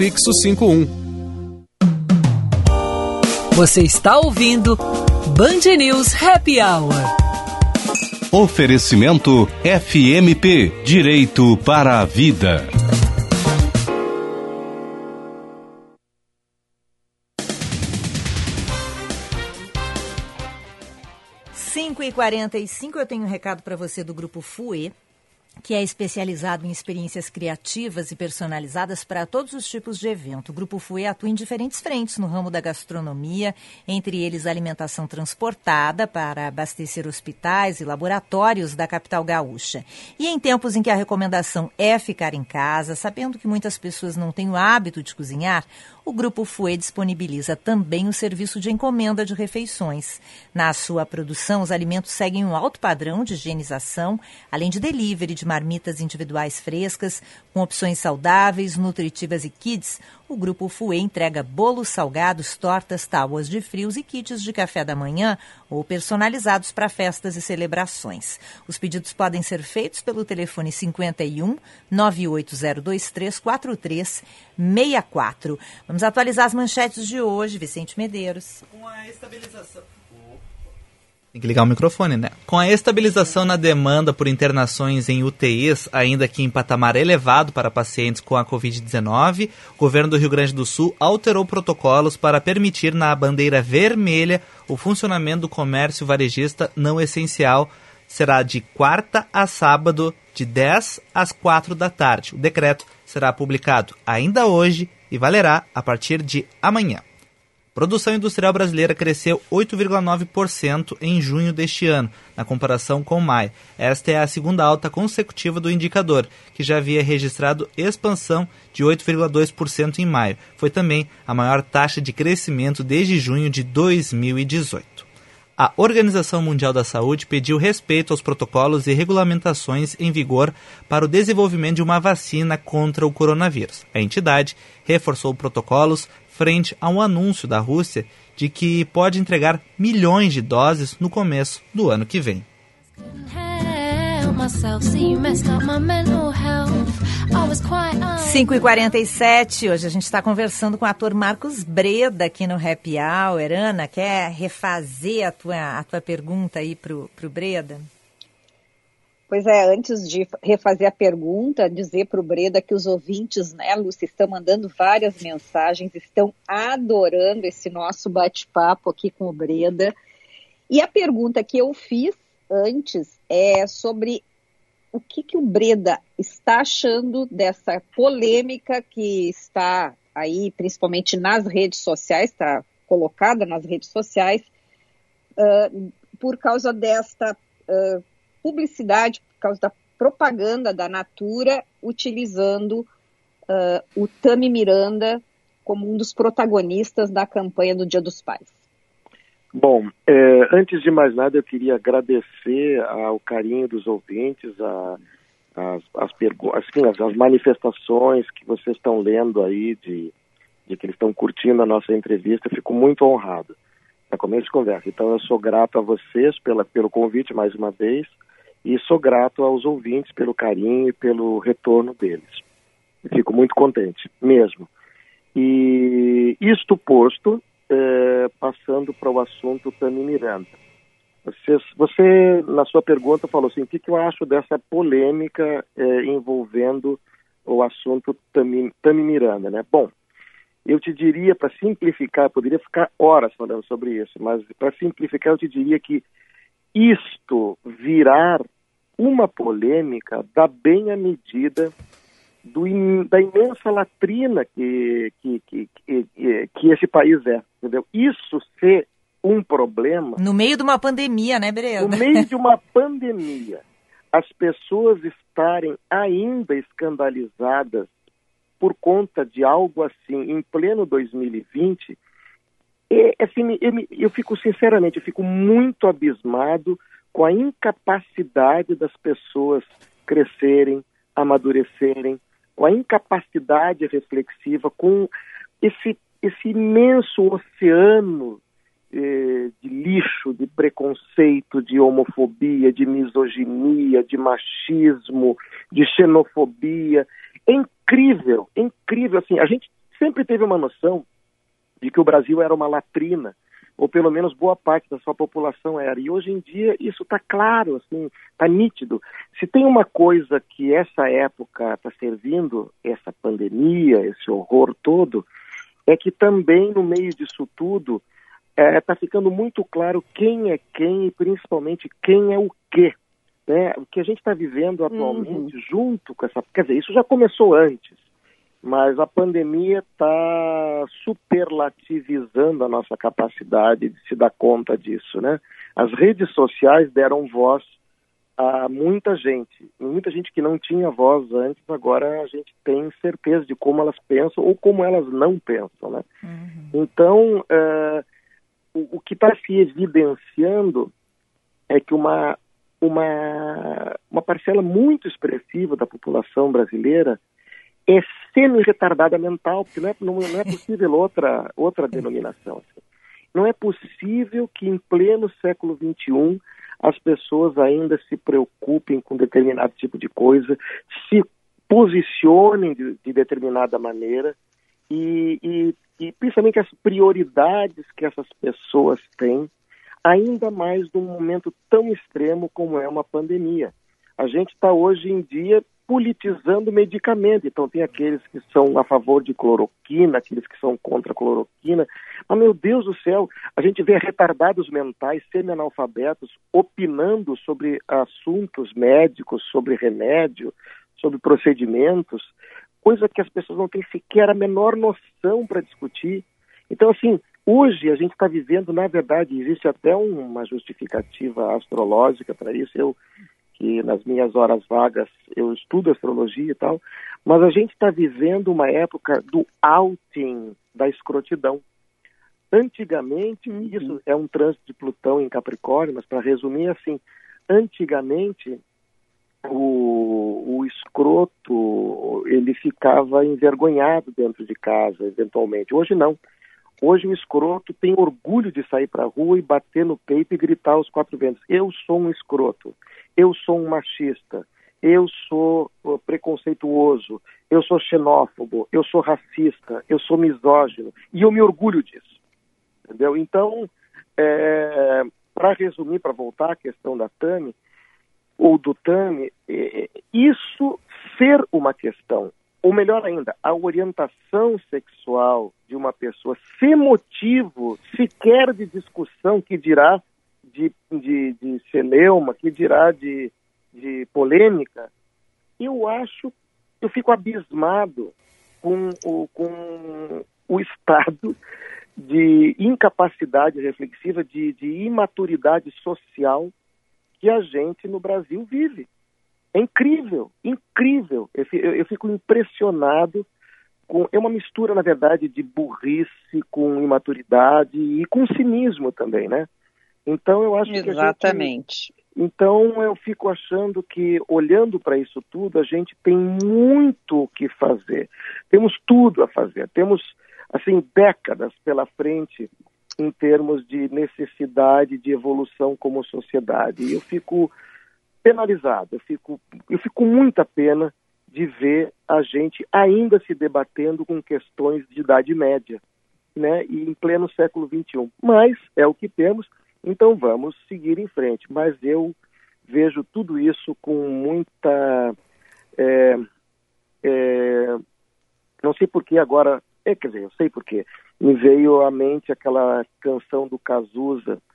prefixo 51.
Você está ouvindo Band News Happy Hour.
Oferecimento FMP Direito para a Vida.
Cinco e 45 eu tenho um recado para você do grupo FUE, que é especializado em experiências criativas e personalizadas para todos os tipos de evento. O Grupo FUE atua em diferentes frentes no ramo da gastronomia, entre eles alimentação transportada para abastecer hospitais e laboratórios da capital gaúcha. E em tempos em que a recomendação é ficar em casa, sabendo que muitas pessoas não têm o hábito de cozinhar, o Grupo FUE disponibiliza também o serviço de encomenda de refeições. Na sua produção, os alimentos seguem um alto padrão de higienização, além de delivery de marmitas individuais frescas, com opções saudáveis, nutritivas e kids. O Grupo FUE entrega bolos salgados, tortas, tábuas de frios e kits de café da manhã ou personalizados para festas e celebrações. Os pedidos podem ser feitos pelo telefone 51 98023 4364. Vamos atualizar as manchetes de hoje, Vicente Medeiros.
Com a estabilização. Tem que ligar o microfone, né? Com a estabilização na demanda por internações em UTIs, ainda que em patamar elevado para pacientes com a Covid-19, o governo do Rio Grande do Sul alterou protocolos para permitir na bandeira vermelha o funcionamento do comércio varejista não essencial. Será de quarta a sábado, de 10 às 4 da tarde. O decreto será publicado ainda hoje e valerá a partir de amanhã. Produção industrial brasileira cresceu 8,9% em junho deste ano, na comparação com maio. Esta é a segunda alta consecutiva do indicador, que já havia registrado expansão de 8,2% em maio. Foi também a maior taxa de crescimento desde junho de 2018. A Organização Mundial da Saúde pediu respeito aos protocolos e regulamentações em vigor para o desenvolvimento de uma vacina contra o coronavírus. A entidade reforçou protocolos frente a um anúncio da Rússia de que pode entregar milhões de doses no começo do ano que vem.
5 e 47 hoje a gente está conversando com o ator Marcos Breda aqui no Happy Hour. Ana, quer refazer a tua, a tua pergunta aí pro, pro Breda?
Pois é, antes de refazer a pergunta, dizer para o Breda que os ouvintes, né, Lúcia, estão mandando várias mensagens, estão adorando esse nosso bate-papo aqui com o Breda. E a pergunta que eu fiz antes é sobre o que, que o Breda está achando dessa polêmica que está aí, principalmente nas redes sociais, está colocada nas redes sociais, uh, por causa desta uh, publicidade, por causa da propaganda da Natura, utilizando uh, o Tami Miranda como um dos protagonistas da campanha do Dia dos Pais.
Bom, é, antes de mais nada, eu queria agradecer ao carinho dos ouvintes, a, as, as, assim, as, as manifestações que vocês estão lendo aí de, de que eles estão curtindo a nossa entrevista. Eu fico muito honrado. É começo de conversa. Então, eu sou grato a vocês pela, pelo convite mais uma vez e sou grato aos ouvintes pelo carinho e pelo retorno deles. Fico muito contente, mesmo. E isto posto, é, passando para o assunto Tami Miranda. Você, você, na sua pergunta, falou assim: o que, que eu acho dessa polêmica é, envolvendo o assunto Tami, Tami Miranda, né? Bom, eu te diria, para simplificar, poderia ficar horas falando sobre isso, mas para simplificar, eu te diria que isto virar uma polêmica dá bem a medida do, da imensa latrina que, que, que, que, que esse país é, entendeu? Isso ser um problema...
No meio de uma pandemia, né, Breno?
No meio de uma pandemia, as pessoas estarem ainda escandalizadas por conta de algo assim em pleno 2020, é, assim, eu, eu fico sinceramente, eu fico muito abismado com a incapacidade das pessoas crescerem, amadurecerem, com a incapacidade reflexiva, com esse, esse imenso oceano eh, de lixo, de preconceito, de homofobia, de misoginia, de machismo, de xenofobia. É incrível, é incrível. Assim, a gente sempre teve uma noção de que o Brasil era uma latrina ou pelo menos boa parte da sua população era. E hoje em dia isso está claro, assim, está nítido. Se tem uma coisa que essa época está servindo, essa pandemia, esse horror todo, é que também no meio disso tudo está é, tá ficando muito claro quem é quem e principalmente quem é o quê. Né? O que a gente está vivendo atualmente uhum. junto com essa. Quer dizer, isso já começou antes mas a pandemia está superlativizando a nossa capacidade de se dar conta disso, né? As redes sociais deram voz a muita gente, muita gente que não tinha voz antes, agora a gente tem certeza de como elas pensam ou como elas não pensam, né? Uhum. Então, uh, o, o que está se evidenciando é que uma, uma, uma parcela muito expressiva da população brasileira é semi-retardada mental, porque não é, não, não é possível outra, outra denominação. Assim. Não é possível que em pleno século XXI as pessoas ainda se preocupem com determinado tipo de coisa, se posicionem de, de determinada maneira e, e, e principalmente as prioridades que essas pessoas têm, ainda mais num momento tão extremo como é uma pandemia. A gente está hoje em dia politizando medicamento. Então, tem aqueles que são a favor de cloroquina, aqueles que são contra a cloroquina. Mas, meu Deus do céu, a gente vê retardados mentais, semi-analfabetos, opinando sobre assuntos médicos, sobre remédio, sobre procedimentos, coisa que as pessoas não têm sequer a menor noção para discutir. Então, assim, hoje a gente está vivendo, na verdade, existe até uma justificativa astrológica para isso. Eu que nas minhas horas vagas eu estudo astrologia e tal, mas a gente está vivendo uma época do outing da escrotidão. Antigamente, uhum. isso é um trânsito de Plutão em Capricórnio, mas para resumir assim, antigamente o, o escroto ele ficava envergonhado dentro de casa, eventualmente. Hoje não. Hoje o escroto tem orgulho de sair para a rua e bater no peito e gritar aos quatro ventos: Eu sou um escroto. Eu sou um machista, eu sou preconceituoso, eu sou xenófobo, eu sou racista, eu sou misógino, e eu me orgulho disso. Entendeu? Então, é, para resumir, para voltar à questão da Tami, ou do Tami, é, isso ser uma questão, ou melhor ainda, a orientação sexual de uma pessoa ser motivo sequer de discussão que dirá de, de, de celeuma, que dirá de, de polêmica, eu acho, eu fico abismado com o, com o estado de incapacidade reflexiva, de, de imaturidade social que a gente no Brasil vive. É incrível, incrível. Eu, eu, eu fico impressionado com. É uma mistura, na verdade, de burrice com imaturidade e com cinismo também, né? Então eu acho
Exatamente.
que. Gente, então eu fico achando que, olhando para isso tudo, a gente tem muito o que fazer. Temos tudo a fazer. Temos, assim, décadas pela frente em termos de necessidade de evolução como sociedade. E eu fico penalizado, eu fico, eu fico com muita pena de ver a gente ainda se debatendo com questões de idade média, né? E em pleno século XXI. Mas é o que temos, então vamos seguir em frente. Mas eu vejo tudo isso com muita. É, é, não sei por que agora. É, quer dizer, eu sei por quê. Me veio à mente aquela canção do Cazuza, que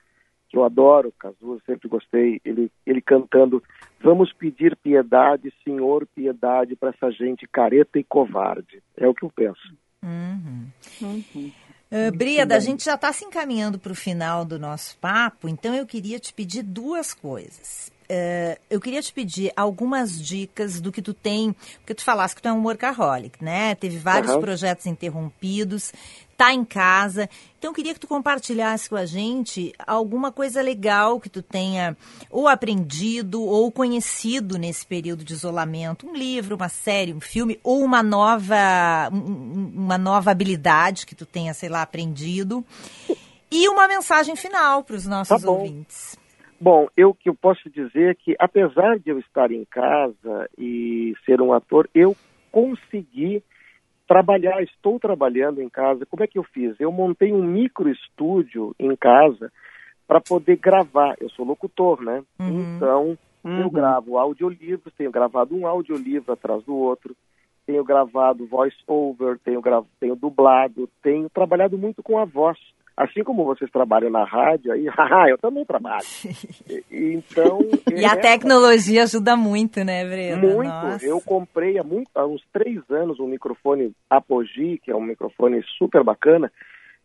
eu adoro, Cazuza, sempre gostei, ele, ele cantando Vamos pedir piedade, Senhor, piedade para essa gente careta e covarde. É o que eu penso.
Uhum. Uhum. Uh, Brida, a gente já está se encaminhando para o final do nosso papo, então eu queria te pedir duas coisas. Uh, eu queria te pedir algumas dicas do que tu tem, porque tu falaste que tu é um workaholic, né? Teve vários uhum. projetos interrompidos, tá em casa. Então eu queria que tu compartilhasse com a gente alguma coisa legal que tu tenha ou aprendido ou conhecido nesse período de isolamento, um livro, uma série, um filme ou uma nova uma nova habilidade que tu tenha, sei lá, aprendido. E uma mensagem final para os nossos
tá
ouvintes.
Bom, eu que eu posso dizer que apesar de eu estar em casa e ser um ator, eu consegui trabalhar, estou trabalhando em casa. Como é que eu fiz? Eu montei um micro estúdio em casa para poder gravar. Eu sou locutor, né? Uhum. Então, uhum. eu gravo audiolivros, tenho gravado um audiolivro atrás do outro, tenho gravado voice over, tenho, tenho dublado, tenho trabalhado muito com a voz. Assim como vocês trabalham na rádio, aí, [laughs] haha, eu também trabalho. então. [laughs]
e a tecnologia ajuda muito, né, Breno?
Muito. Nossa. Eu comprei há, muito, há uns três anos um microfone Apogee, que é um microfone super bacana.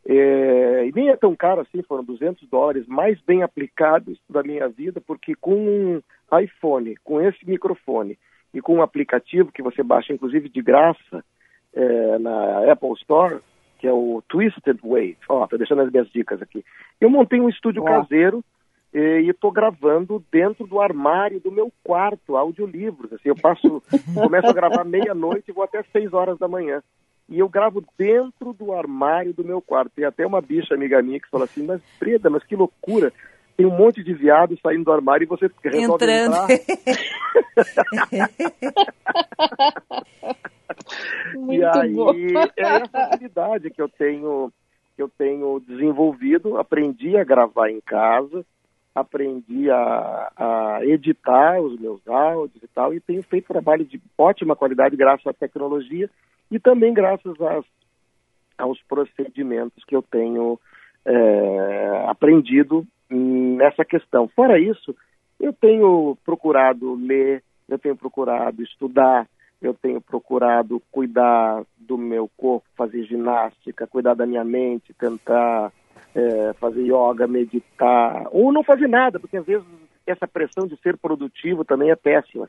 É, e nem é tão caro assim, foram 200 dólares, mais bem aplicados da minha vida, porque com um iPhone, com esse microfone e com um aplicativo que você baixa, inclusive de graça, é, na Apple Store, que é o Twisted Wave. Ó, tô deixando as minhas dicas aqui. Eu montei um estúdio caseiro e estou gravando dentro do armário do meu quarto, audiolivros. Assim, eu passo, [laughs] começo a gravar meia-noite e vou até seis horas da manhã. E eu gravo dentro do armário do meu quarto. Tem até uma bicha amiga minha que fala assim, mas Breda, mas que loucura. Tem um monte de viado saindo do armário e você resolve
Entrando. [laughs]
e aí bom. é essa habilidade que eu tenho que eu tenho desenvolvido, aprendi a gravar em casa, aprendi a, a, editar os meus áudios e tal, e tenho feito trabalho de ótima qualidade graças à tecnologia e também graças às, aos procedimentos que eu tenho é, aprendido nessa questão. Fora isso, eu tenho procurado ler, eu tenho procurado estudar, eu tenho procurado cuidar do meu corpo, fazer ginástica, cuidar da minha mente, tentar é, fazer yoga, meditar, ou não fazer nada, porque às vezes essa pressão de ser produtivo também é péssima.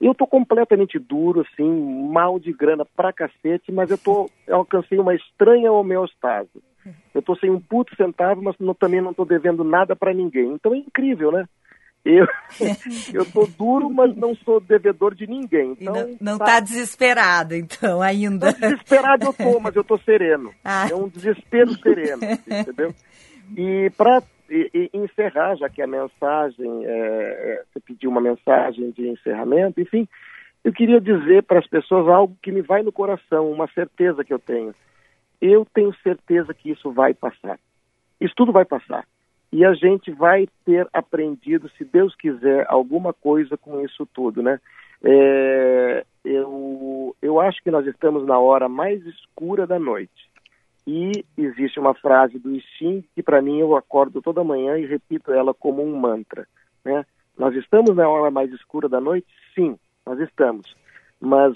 Eu tô completamente duro, assim, mal de grana pra cacete, mas eu tô, eu alcancei uma estranha homeostase. Eu tô sem um puto centavo, mas não, também não tô devendo nada para ninguém. Então é incrível, né? Eu, [laughs] eu tô duro, mas não sou devedor de ninguém. Então,
não, não tá... tá... desesperado, então, ainda.
Desesperado eu tô, mas eu tô sereno. [laughs] Ah. É um desespero sereno, entendeu? E para encerrar, já que a mensagem, é, é, você pediu uma mensagem de encerramento, enfim, eu queria dizer para as pessoas algo que me vai no coração, uma certeza que eu tenho. Eu tenho certeza que isso vai passar. Isso tudo vai passar e a gente vai ter aprendido, se Deus quiser, alguma coisa com isso tudo, né? É, eu, eu acho que nós estamos na hora mais escura da noite. E existe uma frase do Sting que, para mim, eu acordo toda manhã e repito ela como um mantra. Né? Nós estamos na hora mais escura da noite? Sim, nós estamos. Mas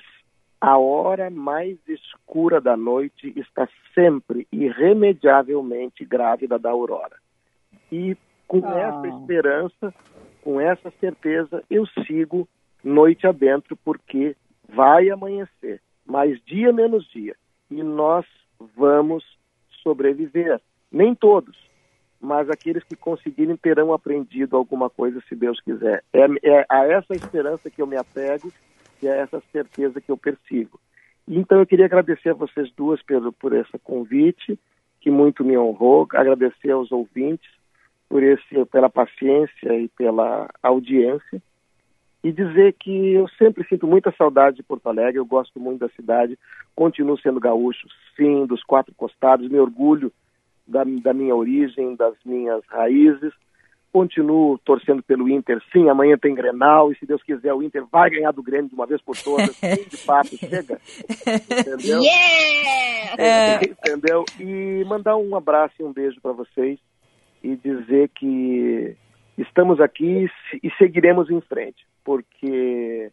a hora mais escura da noite está sempre, irremediavelmente grávida da aurora. E com ah. essa esperança, com essa certeza, eu sigo noite adentro, porque vai amanhecer, mais dia menos dia, e nós vamos sobreviver. Nem todos, mas aqueles que conseguirem terão aprendido alguma coisa, se Deus quiser. É, é a essa esperança que eu me apego e a essa certeza que eu persigo. Então eu queria agradecer a vocês duas pelo, por esse convite, que muito me honrou, agradecer aos ouvintes por esse, pela paciência e pela audiência. E dizer que eu sempre sinto muita saudade de Porto Alegre, eu gosto muito da cidade, continuo sendo gaúcho, sim, dos quatro costados, me orgulho da, da minha origem, das minhas raízes, continuo torcendo pelo Inter, sim, amanhã tem Grenal, e se Deus quiser o Inter vai ganhar do Grêmio de uma vez por todas, [laughs] de papo, chega, entendeu?
Yeah!
É. Entendeu? E mandar um abraço e um beijo para vocês e dizer que estamos aqui e seguiremos em frente, porque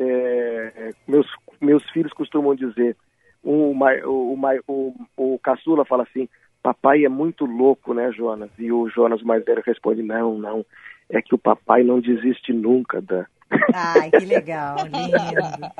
é, meus, meus filhos costumam dizer, o, o, o, o caçula fala assim, papai é muito louco, né, Jonas? E o Jonas mais velho responde, não, não, é que o papai não desiste nunca da, [laughs]
Ai, que legal, lindo.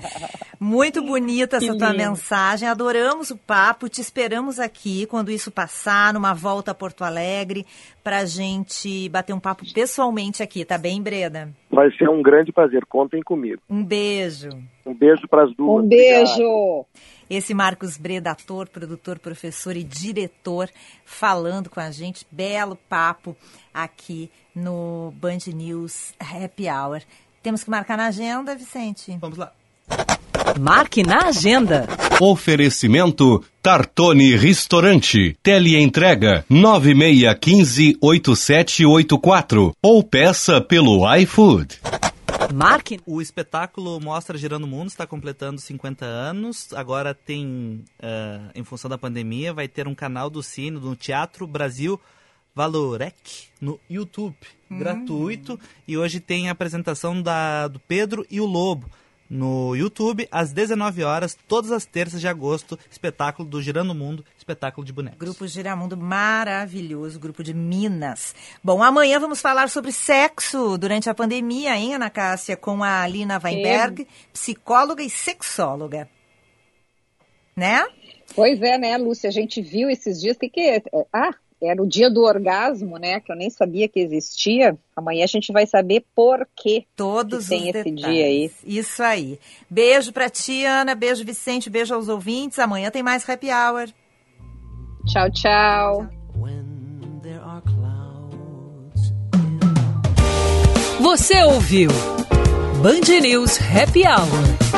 Muito bonita essa tua mensagem. Adoramos o papo. Te esperamos aqui quando isso passar, numa volta a Porto Alegre, para a gente bater um papo pessoalmente aqui, tá bem, Breda?
Vai ser um grande prazer. Contem comigo.
Um beijo.
Um beijo para as duas.
Um beijo. Obrigado.
Esse Marcos Breda, ator, produtor, professor e diretor, falando com a gente. Belo papo aqui no Band News Happy Hour. Temos que marcar na agenda, Vicente.
Vamos lá.
Marque na agenda.
Oferecimento Tartone Restaurante. Teleentrega 9615-8784 ou peça pelo iFood.
Marque. O espetáculo Mostra Girando o Mundo está completando 50 anos. Agora tem, uh, em função da pandemia, vai ter um canal do Cine, do Teatro Brasil Valorec no YouTube, hum. gratuito. E hoje tem a apresentação da, do Pedro e o Lobo no YouTube, às 19 horas, todas as terças de agosto, espetáculo do Girando o Mundo, espetáculo de bonecos.
Grupo Giramundo maravilhoso, grupo de Minas. Bom, amanhã vamos falar sobre sexo durante a pandemia, hein, Ana Cássia, com a Alina Weinberg, Sim. psicóloga e sexóloga. Né?
Pois é, né, Lúcia? A gente viu esses dias que que é? Ah, era o dia do orgasmo, né? Que eu nem sabia que existia. Amanhã a gente vai saber por que
Todos
que tem
esse
detalhes. dia aí.
Isso aí. Beijo pra ti, Ana. Beijo, Vicente. Beijo aos ouvintes. Amanhã tem mais Happy Hour.
Tchau, tchau.
Você ouviu Band News Happy Hour.